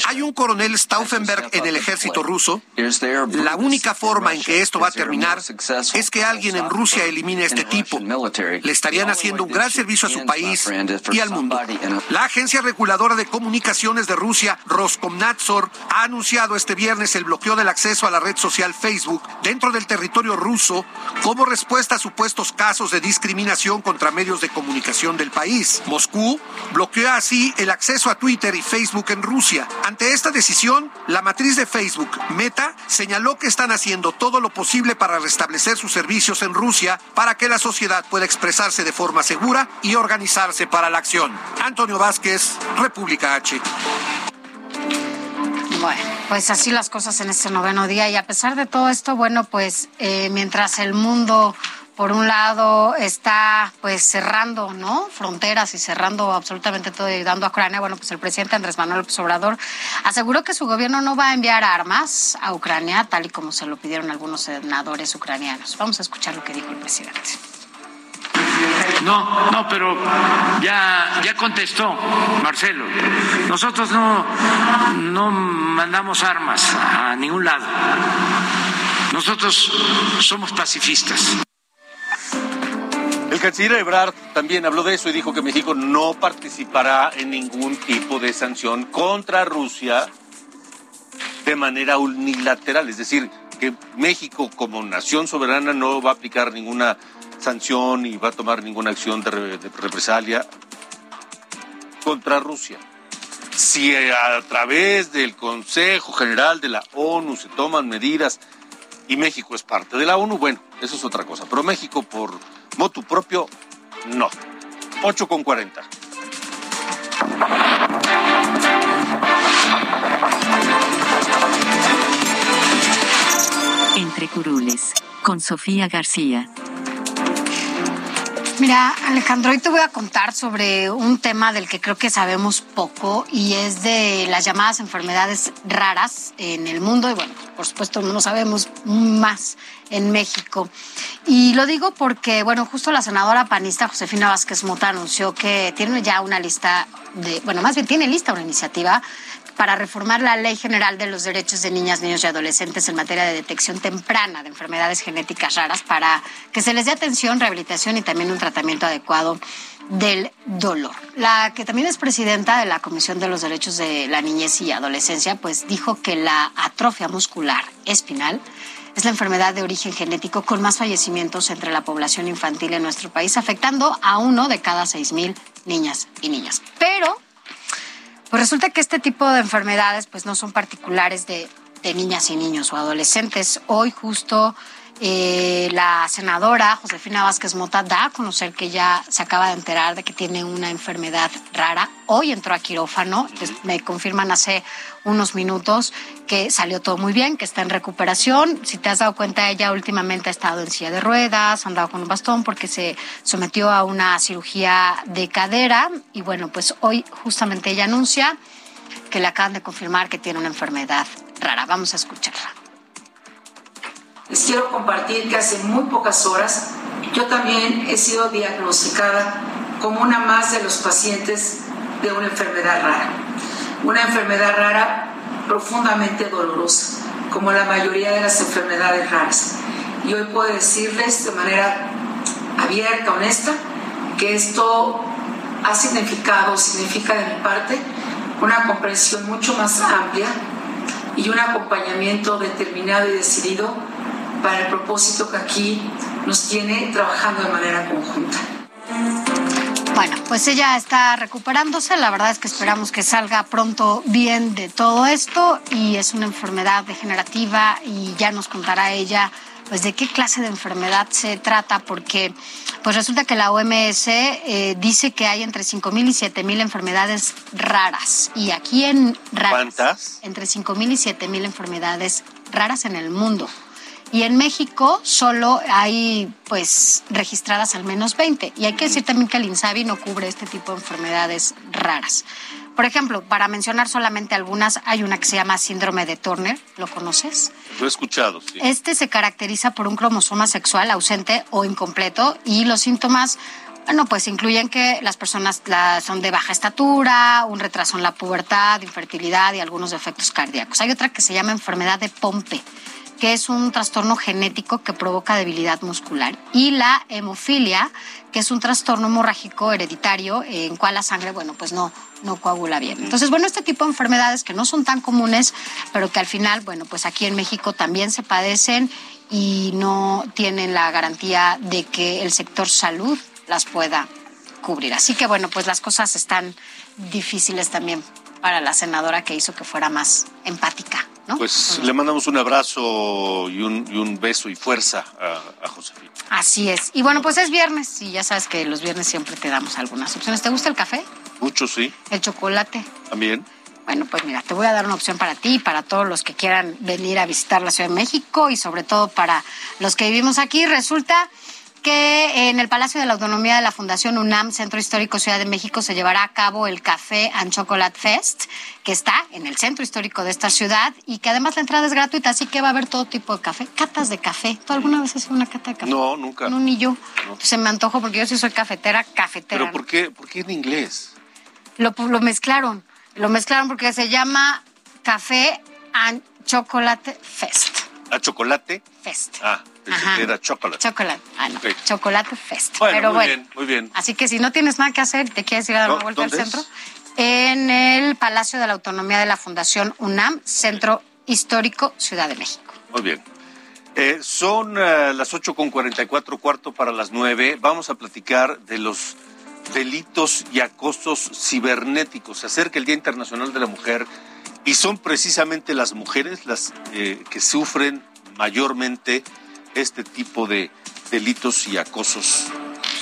¿Hay un coronel Stauffenberg en el ejército ruso? La única forma en que esto va a terminar es que alguien en Rusia elimine a este tipo. Le estarían haciendo un gran servicio a su país y al mundo. La Agencia Reguladora de Comunicaciones de Rusia, Roskomnadzor, ha anunciado este este viernes el bloqueo del acceso a la red social Facebook dentro del territorio ruso como respuesta a supuestos casos de discriminación contra medios de comunicación del país. Moscú bloqueó así el acceso a Twitter y Facebook en Rusia. Ante esta decisión, la matriz de Facebook, Meta, señaló que están haciendo todo lo posible para restablecer sus servicios en Rusia para que la sociedad pueda expresarse de forma segura y organizarse para la acción. Antonio Vázquez, República H. pues así las cosas en este noveno día y a pesar de todo esto, bueno, pues eh, mientras el mundo por un lado está pues cerrando, ¿no? Fronteras y cerrando absolutamente todo y dando a Ucrania. Bueno, pues el presidente Andrés Manuel López Obrador aseguró que su gobierno no va a enviar armas a Ucrania, tal y como se lo pidieron algunos senadores ucranianos. Vamos a escuchar lo que dijo el presidente. No, no, pero ya, ya contestó Marcelo. Nosotros no, no mandamos armas a ningún lado. Nosotros somos pacifistas. El canciller Ebrard también habló de eso y dijo que México no participará en ningún tipo de sanción contra Rusia de manera unilateral, es decir, que México como nación soberana no va a aplicar ninguna sanción y va a tomar ninguna acción de, de represalia contra Rusia. Si a través del Consejo General de la ONU se toman medidas y México es parte de la ONU, bueno, eso es otra cosa. Pero México por motu propio, no. 8 con 40. Entre curules, con Sofía García. Mira, Alejandro, hoy te voy a contar sobre un tema del que creo que sabemos poco y es de las llamadas enfermedades raras en el mundo y bueno, por supuesto no sabemos más en México. Y lo digo porque, bueno, justo la senadora panista Josefina Vázquez Mota anunció que tiene ya una lista de, bueno, más bien tiene lista una iniciativa para reformar la Ley General de los Derechos de Niñas, Niños y Adolescentes en materia de detección temprana de enfermedades genéticas raras para que se les dé atención, rehabilitación y también un tratamiento adecuado del dolor. La que también es presidenta de la Comisión de los Derechos de la Niñez y Adolescencia, pues dijo que la atrofia muscular espinal es la enfermedad de origen genético con más fallecimientos entre la población infantil en nuestro país, afectando a uno de cada seis mil niñas y niñas. Pero pues resulta que este tipo de enfermedades pues no son particulares de, de niñas y niños o adolescentes. Hoy justo eh, la senadora Josefina Vázquez Mota da a conocer que ya se acaba de enterar de que tiene una enfermedad rara. Hoy entró a quirófano, me confirman hace unos minutos que salió todo muy bien, que está en recuperación. Si te has dado cuenta, ella últimamente ha estado en silla de ruedas, ha andado con un bastón porque se sometió a una cirugía de cadera y bueno, pues hoy justamente ella anuncia que le acaban de confirmar que tiene una enfermedad rara. Vamos a escucharla. Les quiero compartir que hace muy pocas horas yo también he sido diagnosticada como una más de los pacientes de una enfermedad rara. Una enfermedad rara profundamente dolorosa, como la mayoría de las enfermedades raras. Y hoy puedo decirles de manera abierta, honesta, que esto ha significado, significa de mi parte, una comprensión mucho más amplia y un acompañamiento determinado y decidido para el propósito que aquí nos tiene trabajando de manera conjunta. Bueno, pues ella está recuperándose. La verdad es que esperamos que salga pronto bien de todo esto y es una enfermedad degenerativa y ya nos contará ella pues de qué clase de enfermedad se trata porque pues resulta que la OMS eh, dice que hay entre 5.000 y 7.000 enfermedades raras y aquí en raras, ¿Cuántas? entre 5.000 y 7.000 enfermedades raras en el mundo. Y en México solo hay, pues, registradas al menos 20. Y hay que decir también que el INSABI no cubre este tipo de enfermedades raras. Por ejemplo, para mencionar solamente algunas, hay una que se llama síndrome de Turner, ¿lo conoces? Lo he escuchado, sí. Este se caracteriza por un cromosoma sexual ausente o incompleto y los síntomas, bueno, pues incluyen que las personas son de baja estatura, un retraso en la pubertad, infertilidad y algunos defectos cardíacos. Hay otra que se llama enfermedad de Pompe que es un trastorno genético que provoca debilidad muscular, y la hemofilia, que es un trastorno hemorrágico hereditario en cual la sangre, bueno, pues no, no coagula bien. Entonces, bueno, este tipo de enfermedades que no son tan comunes, pero que al final, bueno, pues aquí en México también se padecen y no tienen la garantía de que el sector salud las pueda cubrir. Así que, bueno, pues las cosas están difíciles también para la senadora que hizo que fuera más empática. ¿No? Pues le mandamos un abrazo y un, y un beso y fuerza a, a Josefina. Así es. Y bueno, pues es viernes y ya sabes que los viernes siempre te damos algunas opciones. ¿Te gusta el café? Mucho, sí. ¿El chocolate? También. Bueno, pues mira, te voy a dar una opción para ti y para todos los que quieran venir a visitar la Ciudad de México y sobre todo para los que vivimos aquí. Resulta que en el Palacio de la Autonomía de la Fundación UNAM, Centro Histórico Ciudad de México, se llevará a cabo el Café and Chocolate Fest, que está en el centro histórico de esta ciudad y que además la entrada es gratuita, así que va a haber todo tipo de café, catas de café. ¿Tú alguna vez has hecho una cata de café? No, nunca. No, ni yo. Se me antojó porque yo sí soy cafetera, cafetera. ¿Pero por qué, por qué en inglés? Lo, lo mezclaron. Lo mezclaron porque se llama Café and Chocolate Fest. ¿A chocolate? Fest. Ah, pensé que era chocolate. Chocolate. Ah, no. Chocolate Fest. Bueno, Pero muy bueno. bien, muy bien. Así que si no tienes nada que hacer, te quieres ir a dar No, una vuelta al centro, en el Palacio de la Autonomía de la Fundación UNAM, Centro Histórico, Ciudad de México. Muy bien. Eh, son eh, las 8 con 44, cuarto para las 9. Vamos a platicar de los delitos y acosos cibernéticos. Se acerca el Día Internacional de la Mujer y son precisamente las mujeres las eh, que sufren mayormente este tipo de delitos y acosos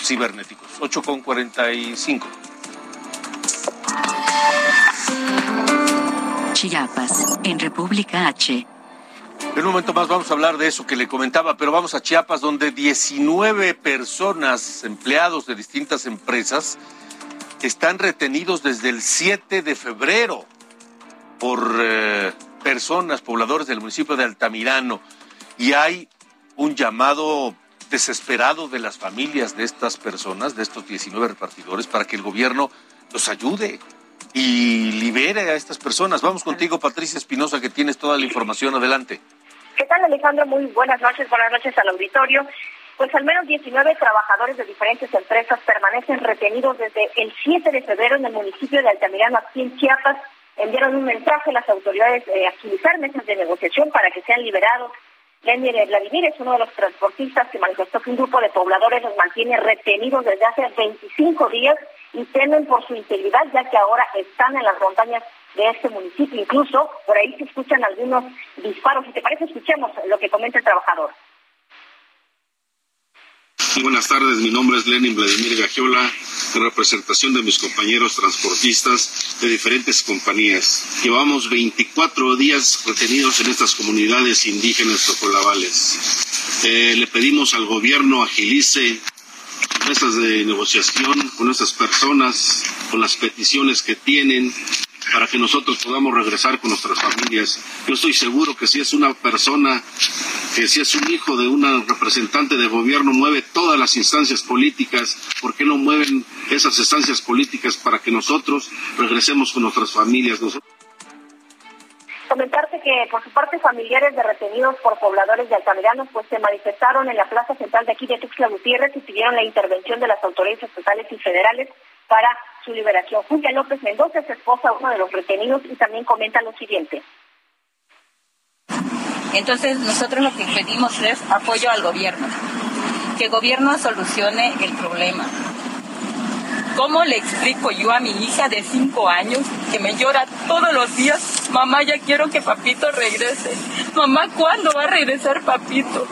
cibernéticos. 8 con 45. Chiapas, en República H. En un momento más vamos a hablar de eso que le comentaba, pero vamos a Chiapas, donde 19 personas, empleados de distintas empresas, están retenidos desde el 7 de febrero por eh, personas, pobladores del municipio de Altamirano. Y hay un llamado desesperado de las familias de estas personas, de estos 19 repartidores, para que el gobierno los ayude y libere a estas personas. Vamos contigo, Patricia Espinosa, que tienes toda la información. Adelante. ¿Qué tal, Alejandro? Muy buenas noches, buenas noches al auditorio. Pues al menos 19 trabajadores de diferentes empresas permanecen retenidos desde el 7 de febrero en el municipio de Altamirano, aquí en Chiapas. Enviaron un mensaje a las autoridades eh, a agilizar mesas de negociación para que sean liberados. Lenny Vladimir es uno de los transportistas que manifestó que un grupo de pobladores los mantiene retenidos desde hace 25 días y temen por su integridad, ya que ahora están en las montañas de este municipio. Incluso por ahí se escuchan algunos disparos. Si te parece, escuchemos lo que comenta el trabajador. Buenas tardes, mi nombre es Lenin Vladimir Gagiola, en representación de mis compañeros transportistas de diferentes compañías. Llevamos 24 días retenidos en estas comunidades indígenas tocolabales. Eh, le pedimos al gobierno agilice mesas de negociación con estas personas, con las peticiones que tienen, para que nosotros podamos regresar con nuestras familias. Yo estoy seguro que si es una persona, que si es un hijo de una representante de gobierno, mueve todas las instancias políticas. ¿Por qué no mueven esas instancias políticas para que nosotros regresemos con nuestras familias? Comentarte que por su parte familiares de retenidos por pobladores de Altamirano pues se manifestaron en la plaza central de aquí de Tuxtla Gutiérrez y pidieron la intervención de las autoridades estatales y federales para su liberación. Julia López Mendoza es esposa de uno de los retenidos y también comenta lo siguiente. Entonces nosotros lo que pedimos es apoyo al gobierno, que el gobierno solucione el problema. ¿Cómo le explico yo a mi hija de cinco años que me llora todos los días? Mamá, ya quiero que papito regrese. Mamá, ¿cuándo va a regresar papito?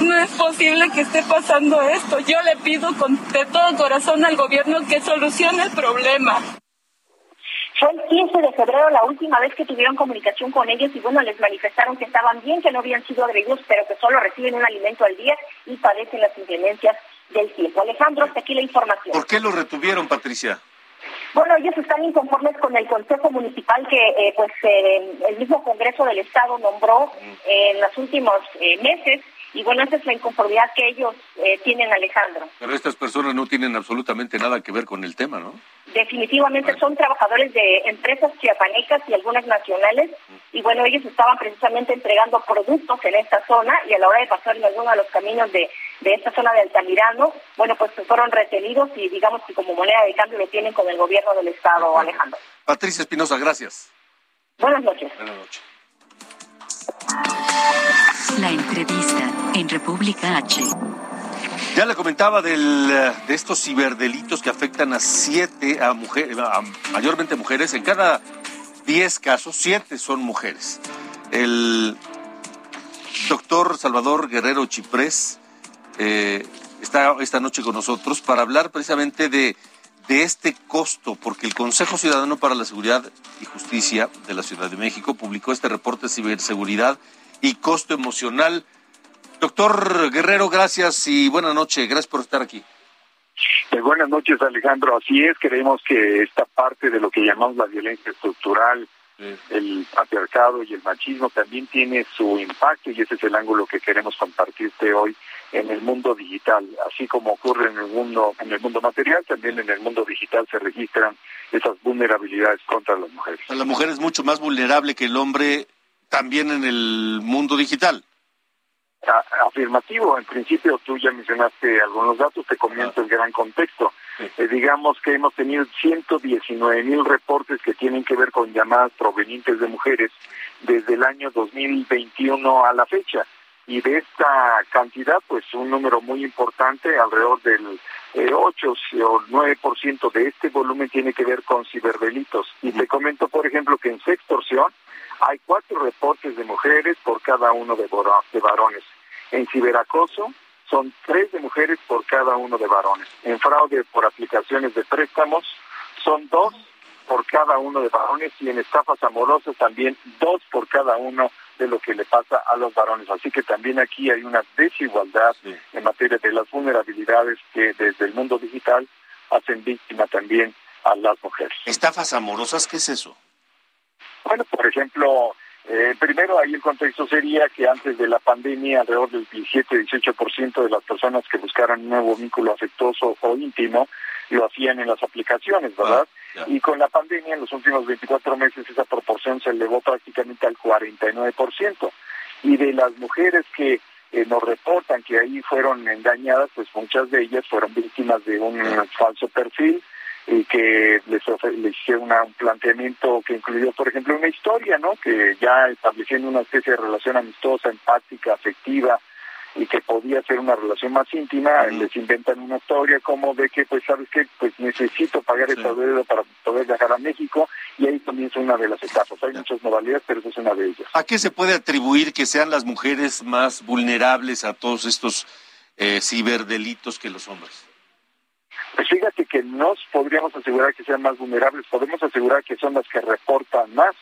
No es posible que esté pasando esto. Yo le pido con, de todo corazón al gobierno que solucione el problema. Fue el 15 de febrero la última vez que tuvieron comunicación con ellos y bueno, les manifestaron que estaban bien, que no habían sido agredidos, pero que solo reciben un alimento al día y padecen las inclemencias del tiempo. Alejandro, hasta aquí la información. ¿Por qué lo retuvieron, Patricia? Bueno, ellos están inconformes con el Consejo Municipal que eh, pues eh, el mismo Congreso del Estado nombró eh, en los últimos eh, meses Y bueno, esa es la inconformidad que ellos eh, tienen, Alejandro. Pero estas personas no tienen absolutamente nada que ver con el tema, ¿no? Definitivamente son trabajadores de empresas chiapanecas y algunas nacionales. Y bueno, ellos estaban precisamente entregando productos en esta zona y a la hora de pasar en alguno de los caminos de, de esta zona de Altamirano, bueno, pues fueron retenidos y digamos que como moneda de cambio lo tienen con el gobierno del Estado, Alejandro. Patricia Espinosa, gracias. Buenas noches. Buenas noches. La entrevista en República H. Ya le comentaba de estos ciberdelitos que afectan a siete, a mujeres, mayormente mujeres. En cada diez casos, siete son mujeres. El doctor Salvador Guerrero Chiprés eh, está esta noche con nosotros para hablar precisamente de, de este costo, porque el Consejo Ciudadano para la Seguridad y Justicia de la Ciudad de México publicó este reporte de ciberseguridad y costo emocional. Doctor Guerrero, gracias y buenas noches. Gracias por estar aquí. Eh, buenas noches, Alejandro. Así es, creemos que esta parte de lo que llamamos la violencia estructural, el patriarcado y el machismo también tiene su impacto y ese es el ángulo que queremos compartirte hoy en el mundo digital, así como ocurre en el mundo en el mundo material, también en el mundo digital se registran esas vulnerabilidades contra las mujeres. La mujer es mucho más vulnerable que el hombre también en el mundo digital. A- afirmativo, en principio tú ya mencionaste algunos datos, te comento el gran contexto. Eh, digamos que hemos tenido 119 mil reportes que tienen que ver con llamadas provenientes de mujeres desde el año 2021 a la fecha. Y de esta cantidad, pues un número muy importante, alrededor del eh, 8 o 9% de este volumen tiene que ver con ciberdelitos. Y te comento, por ejemplo, que en sextorsión hay cuatro reportes de mujeres por cada uno de, de varones. En ciberacoso son tres de mujeres por cada uno de varones. En fraude por aplicaciones de préstamos son dos por cada uno de varones y en estafas amorosas también dos por cada uno de lo que le pasa a los varones. Así que también aquí hay una desigualdad en materia de las vulnerabilidades que desde el mundo digital hacen víctima también a las mujeres. ¿Estafas amorosas? ¿Qué es eso? Bueno, por ejemplo, eh, primero ahí el contexto sería que antes de la pandemia alrededor del 17-18% de las personas que buscaran un nuevo vínculo afectuoso o íntimo lo hacían en las aplicaciones, ¿verdad? Y con la pandemia en los últimos 24 meses esa proporción se elevó prácticamente al 49%. Y de las mujeres que eh, nos reportan que ahí fueron engañadas, pues muchas de ellas fueron víctimas de un falso perfil y que les, les hicieron una- un planteamiento que incluyó, por ejemplo, una historia, ¿no? Que ya estableciendo una especie de relación amistosa, empática, afectiva, y que podía ser una relación más íntima, les inventan una historia como de que, pues, ¿sabes qué? Pues necesito pagar esta deuda para poder viajar a México, y ahí comienza una de las etapas. Hay muchas modalidades, pero esa es una de ellas. ¿A qué se puede atribuir que sean las mujeres más vulnerables a todos estos eh, ciberdelitos que los hombres? Pues fíjate que no podríamos asegurar que sean más vulnerables, podemos asegurar que son las que reportan más,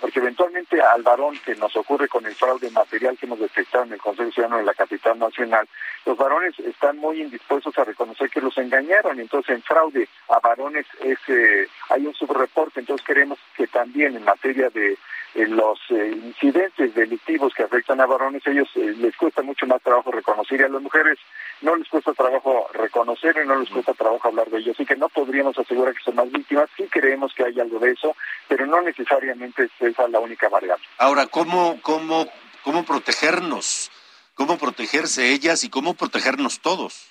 porque eventualmente al varón que nos ocurre con el fraude material que hemos detectado en el Consejo Ciudadano de la Capital Nacional, los varones están muy indispuestos a reconocer que los engañaron, entonces en fraude a varones es, eh, hay un subreporte, entonces queremos que también en materia de los eh, incidentes delictivos que afectan a varones, ellos eh, les cuesta mucho más trabajo reconocer y a las mujeres no les cuesta trabajo reconocer y no les cuesta trabajo hablar de ello. Así que no podríamos asegurar que son más víctimas, sí creemos que hay algo de eso, pero no necesariamente es esa la única variable. Ahora, ¿cómo, cómo, cómo protegernos? ¿Cómo protegerse ellas y cómo protegernos todos?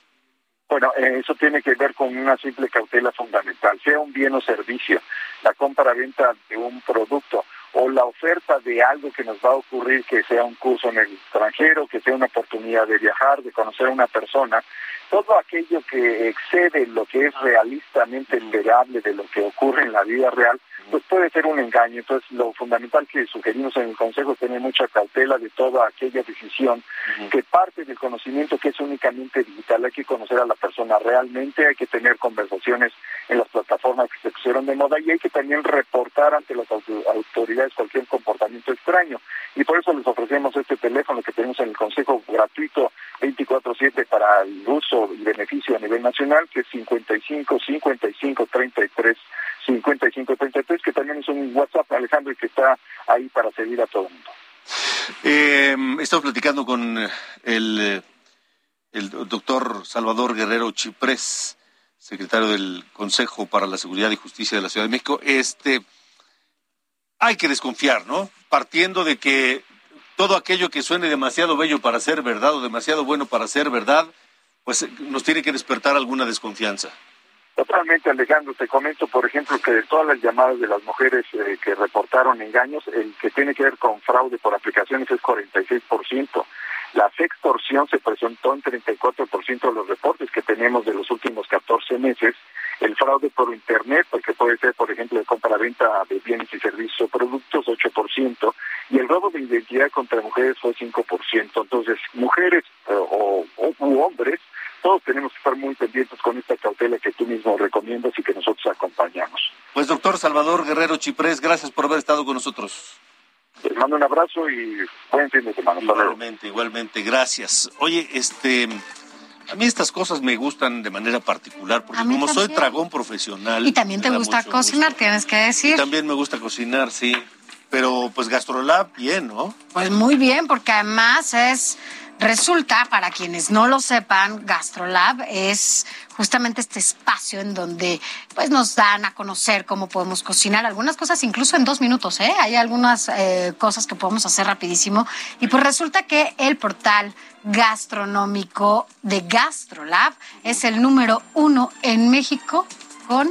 Bueno, eh, eso tiene que ver con una simple cautela fundamental, sea un bien o servicio, la compra-venta de un producto o la oferta de algo que nos va a ocurrir, que sea un curso en el extranjero, que sea una oportunidad de viajar, de conocer a una persona, todo aquello que excede lo que es realistamente esperable de lo que ocurre en la vida real, pues puede ser un engaño. Entonces, lo fundamental que sugerimos en el Consejo es tener mucha cautela de toda aquella decisión que parte del conocimiento que es únicamente digital. Hay que conocer a la persona realmente, hay que tener conversaciones en las plataformas que se pusieron de moda y hay que también reportar ante las auto- autoridades cualquier comportamiento extraño. Y por eso les ofrecemos este teléfono que tenemos en el Consejo gratuito 24/7 para el uso y beneficio a nivel nacional, que es 55 55 33 55 33, que también es un WhatsApp, Alejandro, y que está ahí para servir a todo el mundo. Eh, estamos platicando con el, el doctor Salvador Guerrero Chiprés, secretario del Consejo para la Seguridad y Justicia de la Ciudad de México. Este, hay que desconfiar, ¿no? Partiendo de que todo aquello que suene demasiado bello para ser verdad o demasiado bueno para ser verdad, pues nos tiene que despertar alguna desconfianza. Totalmente, Alejandro. Te comento, por ejemplo, que de todas las llamadas de las mujeres eh, que reportaron engaños, el que tiene que ver con fraude por aplicaciones es 46%. La extorsión se presentó en 34% de los reportes que tenemos de los últimos 14 meses. El fraude por Internet, porque puede ser, por ejemplo, de compra-venta de bienes y servicios o productos, 8%. Y el robo de identidad contra mujeres fue 5%. Entonces, mujeres eh, o, o u hombres todos tenemos que estar muy pendientes con esta cautela que tú mismo recomiendas y que nosotros acompañamos. Pues doctor Salvador Guerrero Chiprés, gracias por haber estado con nosotros. Les mando un abrazo y buen fin de semana. Igualmente, igualmente, gracias. Oye, este, a mí estas cosas me gustan de manera particular, porque como soy tragón profesional. Y también te gusta cocinar, tienes que decir. también me gusta cocinar, sí. Pero pues Gastrolab, bien, ¿no? Pues muy bien, porque además es Resulta, para quienes no lo sepan, GastroLab es justamente este espacio en donde pues nos dan a conocer cómo podemos cocinar algunas cosas incluso en dos minutos, ¿eh? Hay algunas eh, cosas que podemos hacer rapidísimo y pues resulta que el portal gastronómico de GastroLab es el número uno en México con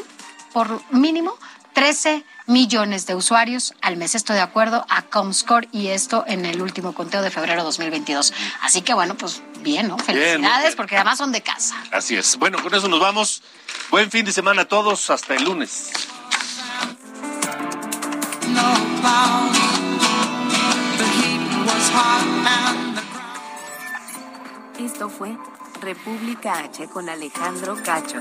por mínimo 13 millones de usuarios al mes. Estoy de acuerdo a Comscore y esto en el último conteo de febrero 2022. Así que bueno, pues bien, ¿no? Felicidades porque además son de casa. Así es. Bueno, con eso nos vamos. Buen fin de semana a todos. Hasta el lunes. Esto fue República H con Alejandro Cacho.